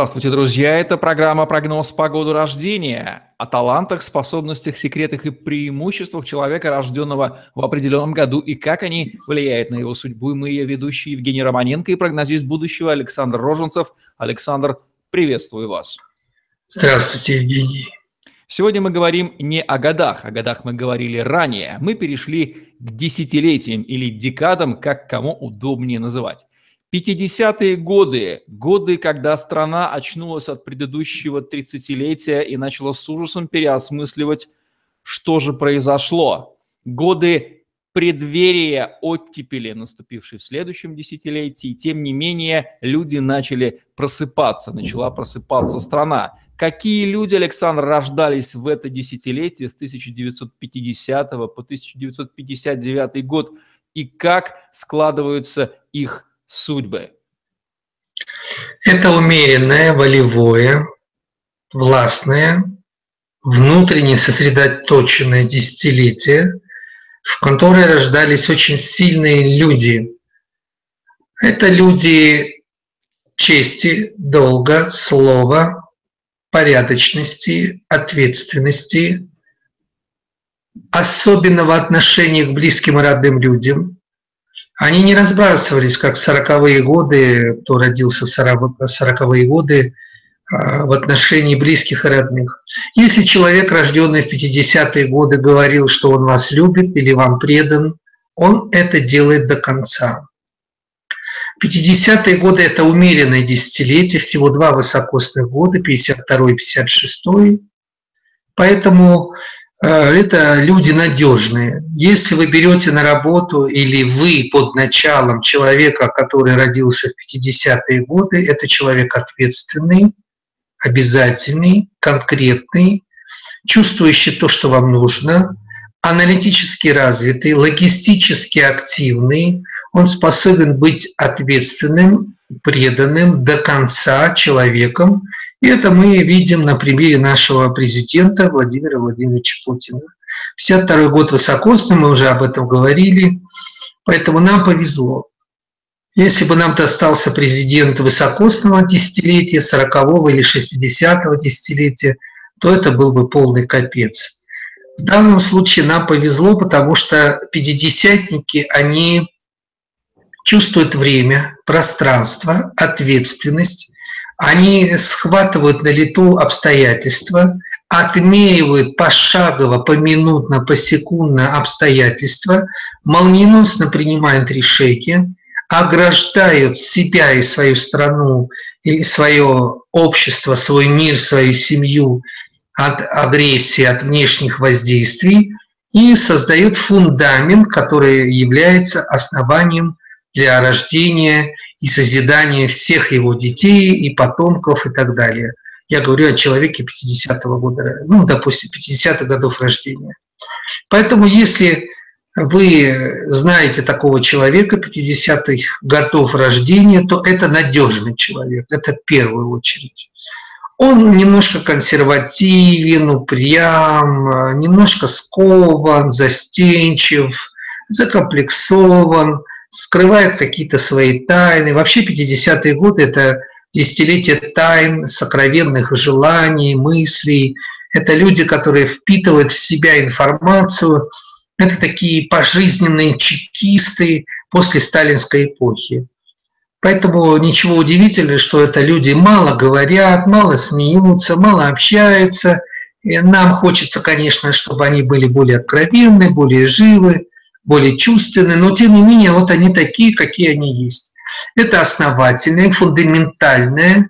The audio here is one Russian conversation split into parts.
Здравствуйте, друзья! Это программа «Прогноз по году рождения» о талантах, способностях, секретах и преимуществах человека, рожденного в определенном году, и как они влияют на его судьбу. И мы ее ведущие Евгений Романенко и прогнозист будущего Александр Роженцев. Александр, приветствую вас. Здравствуйте, Евгений. Сегодня мы говорим не о годах, о годах мы говорили ранее. Мы перешли к десятилетиям или декадам, как кому удобнее называть. 50-е годы, годы, когда страна очнулась от предыдущего 30-летия и начала с ужасом переосмысливать, что же произошло. Годы преддверия оттепели, наступившей в следующем десятилетии. Тем не менее, люди начали просыпаться, начала просыпаться страна. Какие люди, Александр, рождались в это десятилетие с 1950 по 1959 год и как складываются их судьбы? Это умеренное, волевое, властное, внутренне сосредоточенное десятилетие, в которое рождались очень сильные люди. Это люди чести, долга, слова, порядочности, ответственности, особенного отношения к близким и родным людям – они не разбрасывались, как 40-е годы, кто родился в 40-е годы, а, в отношении близких и родных. Если человек, рожденный в 50-е годы, говорил, что он вас любит или вам предан, он это делает до конца. 50-е годы – это умеренное десятилетие, всего два высокосных года, 52 и 56 Поэтому это люди надежные. Если вы берете на работу или вы под началом человека, который родился в 50-е годы, это человек ответственный, обязательный, конкретный, чувствующий то, что вам нужно, аналитически развитый, логистически активный, он способен быть ответственным, преданным до конца человеком, и это мы видим на примере нашего президента Владимира Владимировича Путина. 52 год высокосный, мы уже об этом говорили, поэтому нам повезло. Если бы нам достался президент высокосного десятилетия, 40-го или 60-го десятилетия, то это был бы полный капец. В данном случае нам повезло, потому что пятидесятники, они чувствуют время, пространство, ответственность, они схватывают на лету обстоятельства, отмеривают пошагово, поминутно, посекундно обстоятельства, молниеносно принимают решения, ограждают себя и свою страну или свое общество, свой мир, свою семью от агрессии, от внешних воздействий и создают фундамент, который является основанием для рождения и созидания всех его детей и потомков и так далее. Я говорю о человеке 50-го года, ну, допустим, 50-х годов рождения. Поэтому если вы знаете такого человека 50-х годов рождения, то это надежный человек, это в первую очередь. Он немножко консервативен, упрям, немножко скован, застенчив, закомплексован, скрывает какие-то свои тайны. Вообще 50-е годы – это десятилетие тайн, сокровенных желаний, мыслей. Это люди, которые впитывают в себя информацию. Это такие пожизненные чекисты после сталинской эпохи. Поэтому ничего удивительного, что это люди мало говорят, мало смеются, мало общаются. И нам хочется, конечно, чтобы они были более откровенны, более живы более чувственные, но тем не менее вот они такие, какие они есть. Это основательное, фундаментальное,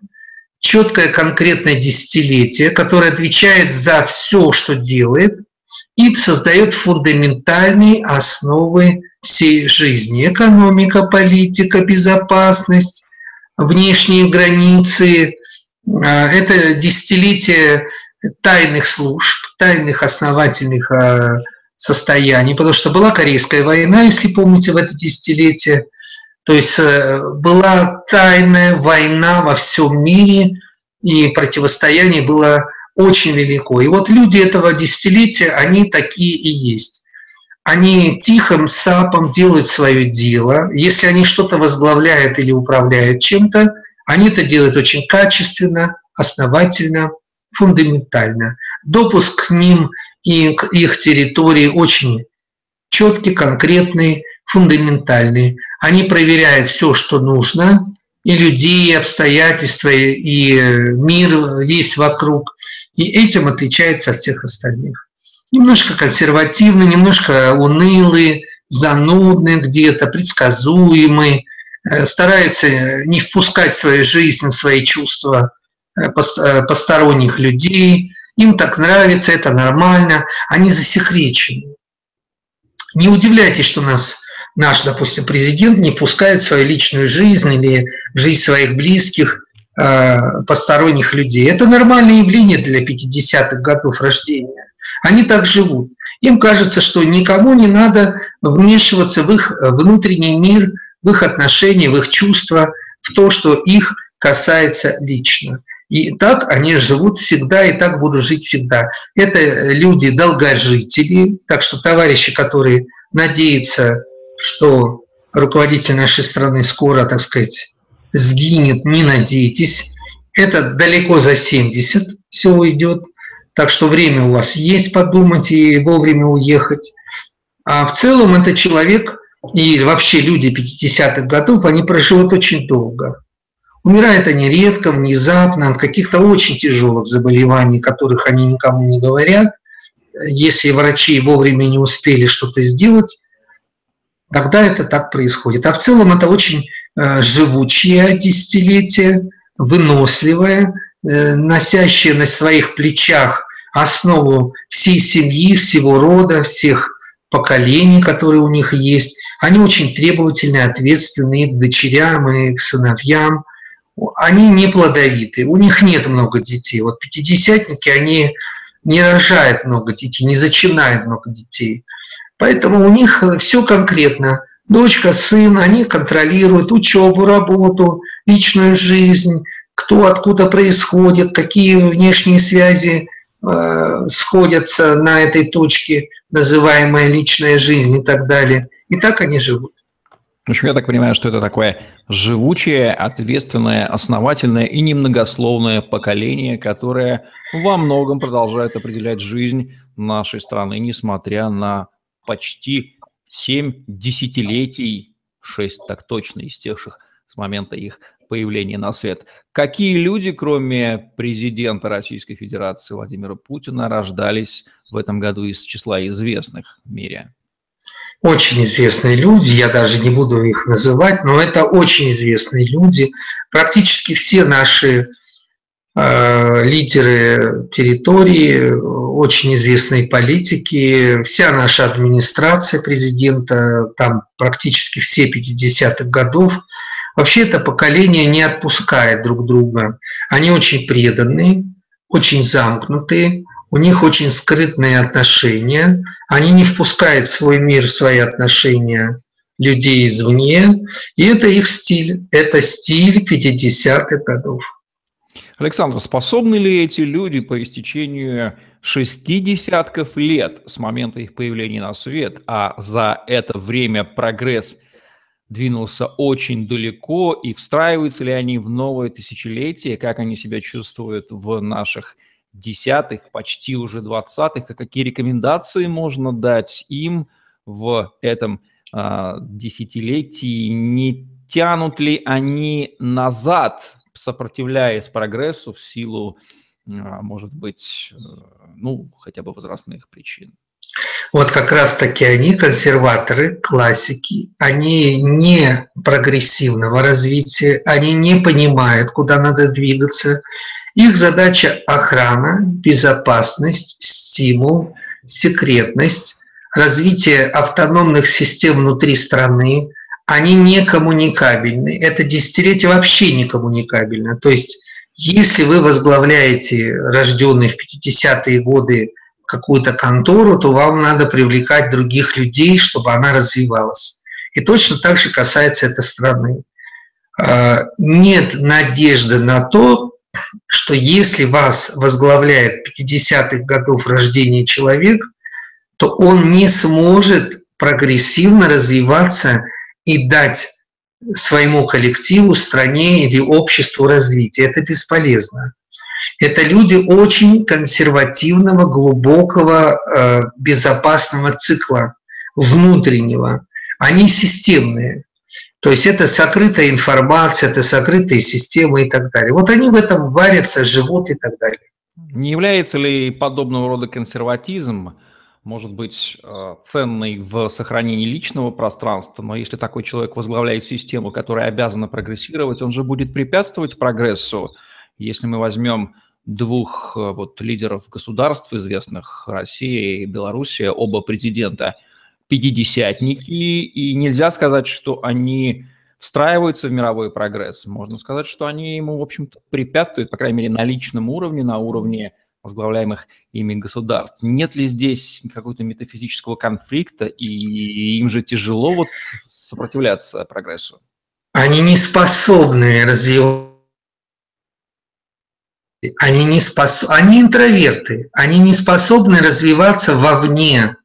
четкое конкретное десятилетие, которое отвечает за все, что делает, и создает фундаментальные основы всей жизни. Экономика, политика, безопасность, внешние границы. А, это десятилетие тайных служб, тайных основательных а, состоянии, потому что была Корейская война, если помните, в это десятилетие. То есть э, была тайная война во всем мире, и противостояние было очень велико. И вот люди этого десятилетия, они такие и есть. Они тихим сапом делают свое дело. Если они что-то возглавляют или управляют чем-то, Они это делают очень качественно, основательно, фундаментально. Допуск к ним и их территории очень четкий, конкретный, фундаментальный. Они проверяют все, что нужно, и людей, и обстоятельства, и мир весь вокруг. И этим отличается от всех остальных. Немножко консервативный, немножко унылый, занудный где-то, предсказуемый, э, стараются не впускать в свою жизнь, свои чувства э, э, посторонних людей. Им так нравится, это нормально. Они засекречены. Не удивляйтесь, что нас наш, допустим, президент не пускает в свою личную жизнь или в жизнь своих близких посторонних людей. Это нормальное явление для 50-х годов рождения. Они так живут. Им кажется, что никому не надо вмешиваться в их внутренний мир, в их отношения, в их чувства, в то, что их касается лично. И так они живут всегда, и так будут жить всегда. Это люди долгожители, так что товарищи, которые надеются, что руководитель нашей страны скоро, так сказать, сгинет, не надейтесь. Это далеко за 70 все уйдет. Так что время у вас есть подумать и вовремя уехать. А в целом это человек и вообще люди 50-х годов, они проживут очень долго. Умирают они редко, внезапно, от каких-то очень тяжелых заболеваний, которых они никому не говорят. Если врачи вовремя не успели что-то сделать, тогда это так происходит. А в целом это очень э, живучее десятилетие, выносливое, э, носящее на своих плечах основу всей семьи, всего рода, всех поколений, которые у них есть. Они очень требовательные, ответственные к дочерям и к сыновьям. Они не плодовитые, у них нет много детей. Вот пятидесятники, они не рожают много детей, не зачинают много детей. Поэтому у них все конкретно. Дочка, сын, они контролируют учебу, работу, личную жизнь, кто откуда происходит, какие внешние связи Э, сходятся на этой точке, называемая личная жизнь и так далее. И так они живут. В общем, я так понимаю, что это такое живучее, ответственное, основательное и немногословное поколение, которое во многом продолжает определять жизнь нашей страны, несмотря на почти 7 десятилетий, 6 так точно истекших с момента их появления на свет. Какие люди, кроме президента Российской Федерации Владимира Путина, рождались в этом году из числа известных в мире? Очень известные люди, я даже не буду их называть, но это очень известные люди. Практически все наши э, лидеры территории, очень известные политики, вся наша администрация президента, там практически все 50-х годов – Вообще это поколение не отпускает друг друга. Они очень преданные, очень замкнутые, у них очень скрытные отношения, они не впускают в свой мир, свои отношения людей извне, и это их стиль, это стиль 50-х годов. Александр, способны ли эти люди по истечению шести десятков лет с момента их появления на свет, а за это время прогресс – двинулся очень далеко, и встраиваются ли они в новое тысячелетие, как они себя чувствуют в наших десятых, почти уже двадцатых, а какие рекомендации можно дать им в этом а, десятилетии, не тянут ли они назад, сопротивляясь прогрессу в силу, а, может быть, э, ну, хотя бы возрастных причин? Вот как раз-таки они, консерваторы, классики, они не прогрессивного развития, они не понимают, куда надо двигаться. Их задача – охрана, безопасность, стимул, секретность, развитие автономных систем внутри страны. Они не коммуникабельны. Это десятилетие вообще не коммуникабельно. То есть если вы возглавляете рожденные в 50-е годы какую-то контору, то вам надо привлекать других людей, чтобы она развивалась. И точно так же касается этой страны. А, нет надежды на то, что если вас возглавляет 50-х годов рождения человек, то он не сможет прогрессивно развиваться и дать своему коллективу, стране или обществу развития. Это бесполезно. Это люди очень консервативного, глубокого, э, безопасного цикла внутреннего. Они системные. То есть это сокрытая информация, это сокрытые системы и так далее. Вот они в этом варятся, живут и так далее. Не является ли подобного рода консерватизм, может быть, э, ценный в сохранении личного пространства, но если такой человек возглавляет систему, которая обязана прогрессировать, он же будет препятствовать прогрессу. Если мы возьмем двух э, вот, лидеров государств известных, Россия и Белоруссия, оба президента, пятидесятники, и нельзя сказать, что они встраиваются в мировой прогресс. Можно сказать, что они ему, в общем-то, препятствуют, по крайней мере, на личном уровне, на уровне возглавляемых ими государств. Нет ли здесь какого-то метафизического конфликта, и им же тяжело вот сопротивляться прогрессу? Они не способны развивать они, не спос... они интроверты, они не способны развиваться вовне.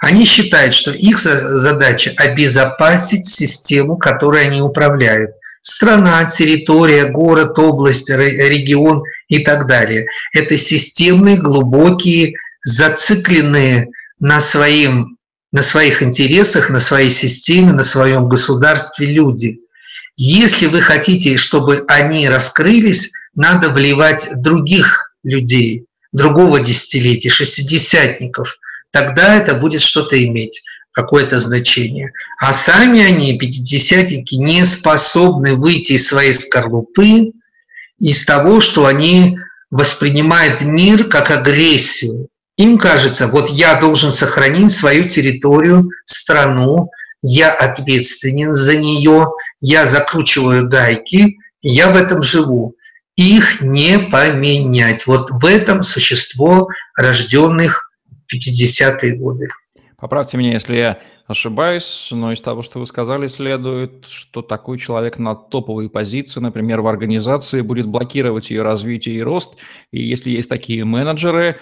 Они считают, что их задача обезопасить систему, которой они управляют. Страна, территория, город, область, регион и так далее. Это системные, глубокие, зацикленные на, своим, на своих интересах, на своей системе, на своем государстве люди. Если вы хотите, чтобы они раскрылись, надо вливать других людей, другого десятилетия, шестидесятников. Тогда это будет что-то иметь, какое-то значение. А сами они, пятидесятники, не способны выйти из своей скорлупы, из того, что они воспринимают мир как агрессию. Им кажется, вот я должен сохранить свою территорию, страну, я ответственен за нее, я закручиваю гайки, я в этом живу их не поменять. Вот в этом существо рожденных 50-е годы. Поправьте меня, если я ошибаюсь, но из того, что вы сказали, следует, что такой человек на топовой позиции, например, в организации, будет блокировать ее развитие и рост. И если есть такие менеджеры,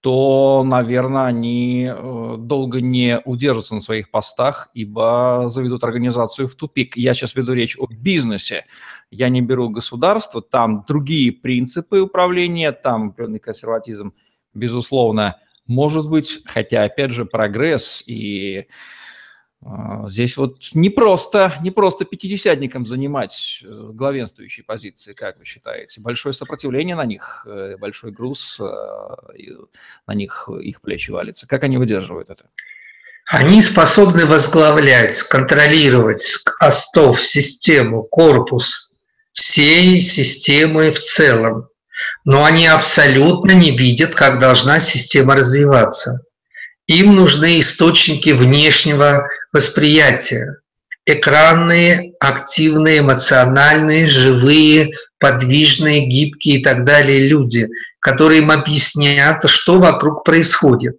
то, наверное, они э, долго не удержатся на своих постах, ибо заведут организацию в тупик. Я сейчас веду речь о бизнесе. Я не беру государство, там другие принципы управления, там определенный консерватизм, безусловно, может быть, хотя, опять же, прогресс и а, Здесь вот не просто, не просто пятидесятникам занимать э, главенствующие позиции, как вы считаете? Большое сопротивление на них, э, большой груз э, на них, их плечи валится. Как они выдерживают это? Они способны возглавлять, контролировать остов, систему, корпус всей системы в целом. Но они абсолютно не видят, как должна система развиваться. Им нужны источники внешнего восприятия. Экранные, активные, эмоциональные, живые, подвижные, гибкие и так далее люди, которые им объяснят, что вокруг происходит.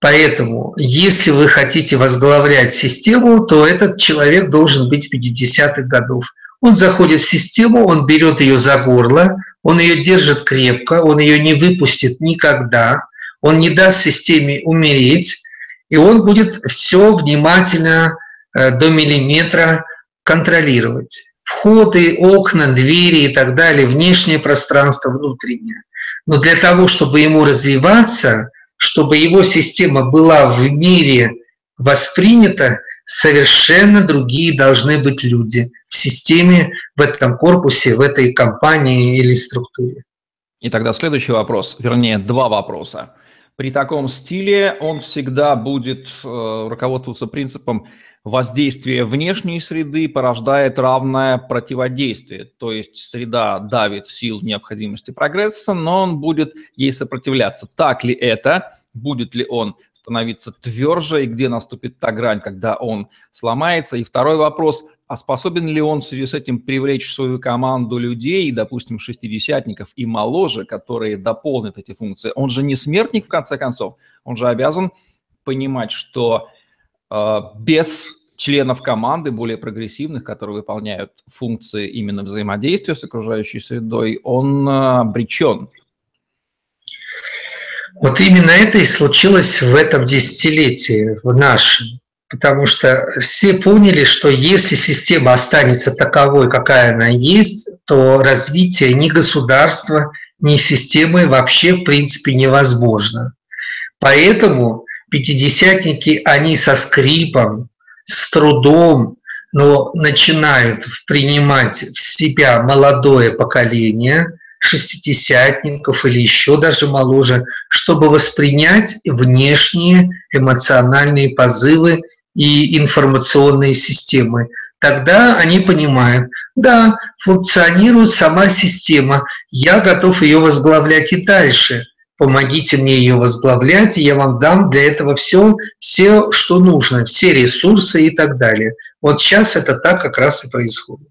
Поэтому, если вы хотите возглавлять систему, то этот человек должен быть 50-х годов. Он заходит в систему, он берет ее за горло, он ее держит крепко, он ее не выпустит никогда, он не даст системе умереть, и он будет все внимательно э, до миллиметра контролировать. Входы, окна, двери и так далее, внешнее пространство, внутреннее. Но для того, чтобы ему развиваться, чтобы его система была в мире воспринята, совершенно другие должны быть люди в системе, в этом корпусе, в этой компании или структуре. И тогда следующий вопрос, вернее, два вопроса. При таком стиле он всегда будет э, руководствоваться принципом воздействия внешней среды порождает равное противодействие. То есть среда давит в силу необходимости прогресса, но он будет ей сопротивляться. Так ли это? Будет ли он становиться тверже и где наступит та грань, когда он сломается? И второй вопрос – а способен ли он в связи с этим привлечь в свою команду людей, допустим, шестидесятников и моложе, которые дополнят эти функции? Он же не смертник, в конце концов. Он же обязан понимать, что э, без членов команды, более прогрессивных, которые выполняют функции именно взаимодействия с окружающей средой, он э, обречен. Вот именно это и случилось в этом десятилетии, в нашем. потому что все поняли, что если система останется таковой, какая она есть, то развитие ни государства, ни системы вообще в принципе невозможно. Поэтому пятидесятники, они со скрипом, с трудом, но начинают принимать в себя молодое поколение – шестидесятников или еще даже моложе, чтобы воспринять внешние эмоциональные позывы и информационные системы. Тогда они понимают, да, функционирует сама система, я готов ее возглавлять и дальше. Помогите мне ее возглавлять, и я вам дам для этого все, все, что нужно, все ресурсы и так далее. Вот сейчас это так как раз и происходит.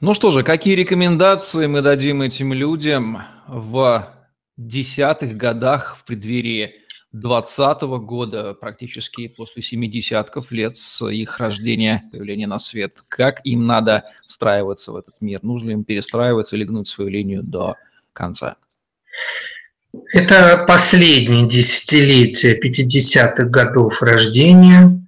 Ну что же, какие рекомендации мы дадим этим людям в десятых годах в преддверии 20 года, практически после 70 лет с их рождения, появления на свет? Как им надо встраиваться в этот мир? Нужно ли им перестраиваться или гнуть свою линию до конца? Это последнее десятилетие 50-х годов рождения.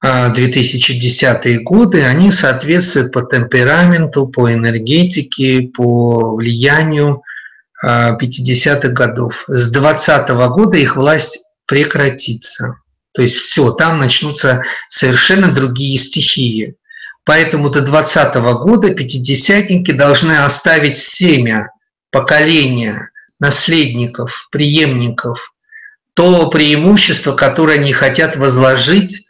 2010 годы, они соответствуют по темпераменту, по энергетике, по влиянию 50-х годов. С 2020 года их власть прекратится. То есть все, там начнутся совершенно другие стихии. Поэтому до 2020 года пятидесятники должны оставить семя, поколения, наследников, преемников, то преимущество, которое они хотят возложить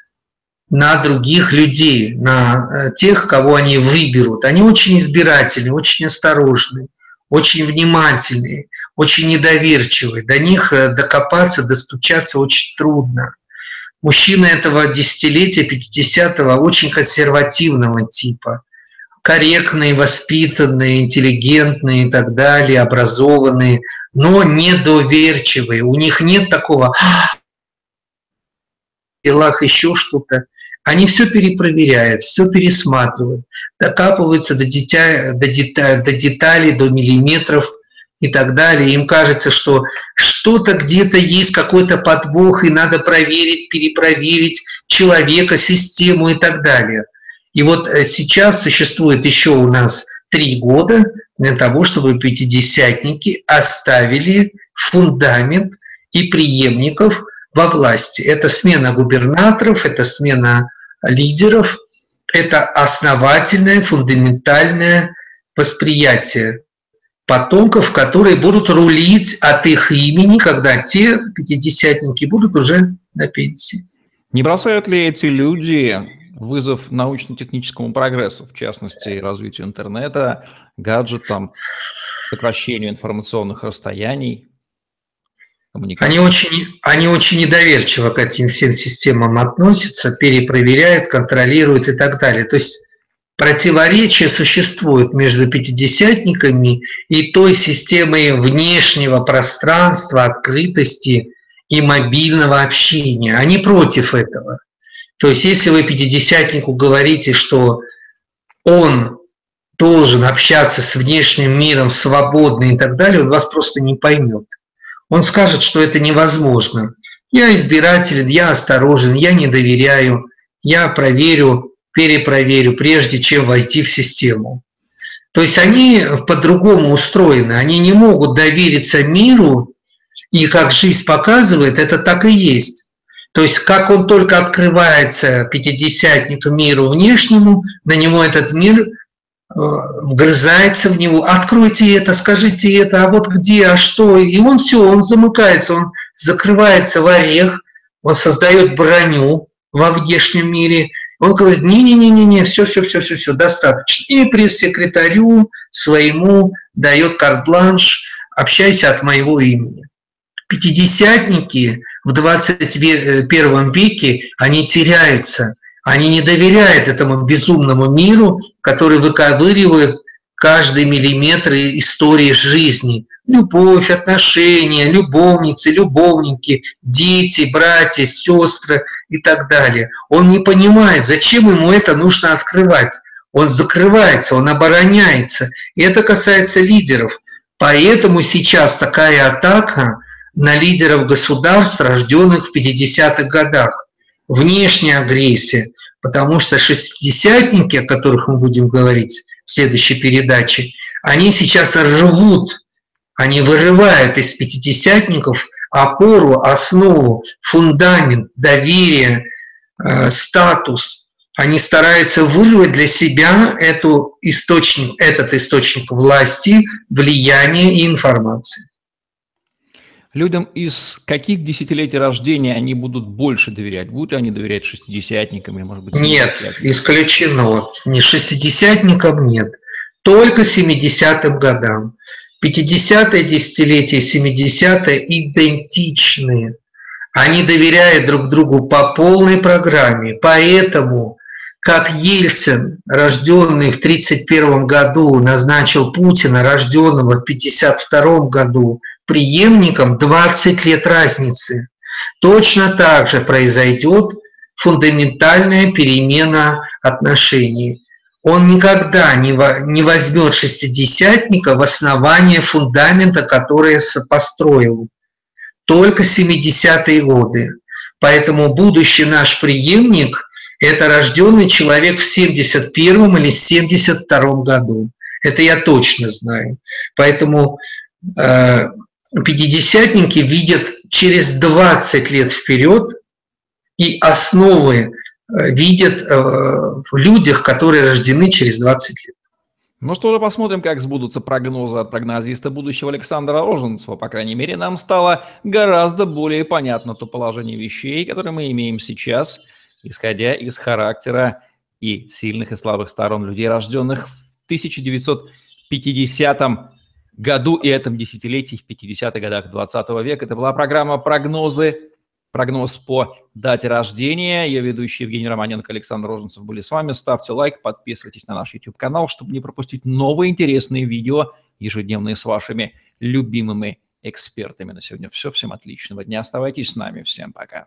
на других людей, на э, тех, кого они выберут. Они очень избирательны, очень осторожны, очень внимательны, очень недоверчивы. До них э, докопаться, достучаться очень трудно. Мужчины этого десятилетия, 50-го, очень консервативного типа. Корректные, воспитанные, интеллигентные и так далее, образованные, но недоверчивые. У них нет такого делах еще что-то. Они все перепроверяют, все пересматривают, докапываются до, дитя, до, деталей, до деталей, до миллиметров и так далее. Им кажется, что что-то где-то есть какой-то подвох, и надо проверить, перепроверить человека, систему и так далее. И вот э, сейчас существует еще у нас три года для того, чтобы пятидесятники оставили фундамент и преемников во власти. Это смена губернаторов, это смена лидеров – это основательное, фундаментальное восприятие потомков, которые будут рулить от их имени, когда те пятидесятники будут уже на пенсии. Не бросают ли эти люди вызов научно-техническому прогрессу, в частности, развитию интернета, гаджетам, сокращению информационных расстояний? Они очень, они очень недоверчиво к этим всем системам относятся, перепроверяют, контролируют и так далее. То есть противоречие существует между пятидесятниками и той системой внешнего пространства, открытости и мобильного общения. Они против этого. То есть если вы пятидесятнику говорите, что он должен общаться с внешним миром свободно и так далее, он вас просто не поймет он скажет, что это невозможно. Я избирателен, я осторожен, я не доверяю, я проверю, перепроверю, прежде чем войти в систему. То есть они по-другому устроены, они не могут довериться миру, и как жизнь показывает, это так и есть. То есть как он только открывается пятидесятник миру внешнему, на него этот мир вгрызается в него, откройте это, скажите это, а вот где, а что, и он все, он замыкается, он закрывается в орех, он создает броню во внешнем мире, он говорит, не-не-не-не, все, все, все, все, все, достаточно. И пресс-секретарю своему дает карт-бланш, общайся от моего имени. Пятидесятники в 21 веке, они теряются – они не доверяют этому безумному миру, который выковыривает каждый миллиметр истории жизни. Любовь, отношения, любовницы, любовники, дети, братья, сестры и так далее. Он не понимает, зачем ему это нужно открывать. Он закрывается, он обороняется. И это касается лидеров. Поэтому сейчас такая атака на лидеров государств, рожденных в 50-х годах. внешняя агрессия, потому что шестидесятники, о которых мы будем говорить в следующей передаче, они сейчас живут, они вырывают из пятидесятников опору, основу, фундамент, доверие, э, статус. Они стараются вырвать для себя эту источник, этот источник власти, влияния и информации. Людям из каких десятилетий рождения они будут больше доверять? Будут ли они доверять шестидесятникам или, может быть, Нет, исключено. Не шестидесятникам нет. Только 70-м годам. 50-е десятилетие, 70-е идентичны. Они доверяют друг другу по полной программе. Поэтому, как Ельцин, рожденный в 1931 году, назначил Путина, рожденного в 1952 году, преемником 20 лет разницы. Точно так же произойдет фундаментальная перемена отношений. Он никогда не возьмет шестидесятника в основание фундамента, который построил. Только 70-е годы. Поэтому будущий наш преемник – это рожденный человек в 71 или 72 году. Это я точно знаю. Поэтому э, пятидесятники видят через 20 лет вперед и основы э, видят э, в людях, которые рождены через 20 лет. Ну что же, посмотрим, как сбудутся прогнозы от прогнозиста будущего Александра Роженцева. По крайней мере, нам стало гораздо более понятно то положение вещей, которое мы имеем сейчас, исходя из характера и сильных и слабых сторон людей, рожденных в 1950 году и этом десятилетии, в 50-х годах 20 века. Это была программа «Прогнозы», прогноз по дате рождения. Я ведущий Евгений Романенко, Александр Роженцев были с вами. Ставьте лайк, подписывайтесь на наш YouTube-канал, чтобы не пропустить новые интересные видео, ежедневные с вашими любимыми экспертами. На сегодня все. Всем отличного дня. Оставайтесь с нами. Всем пока.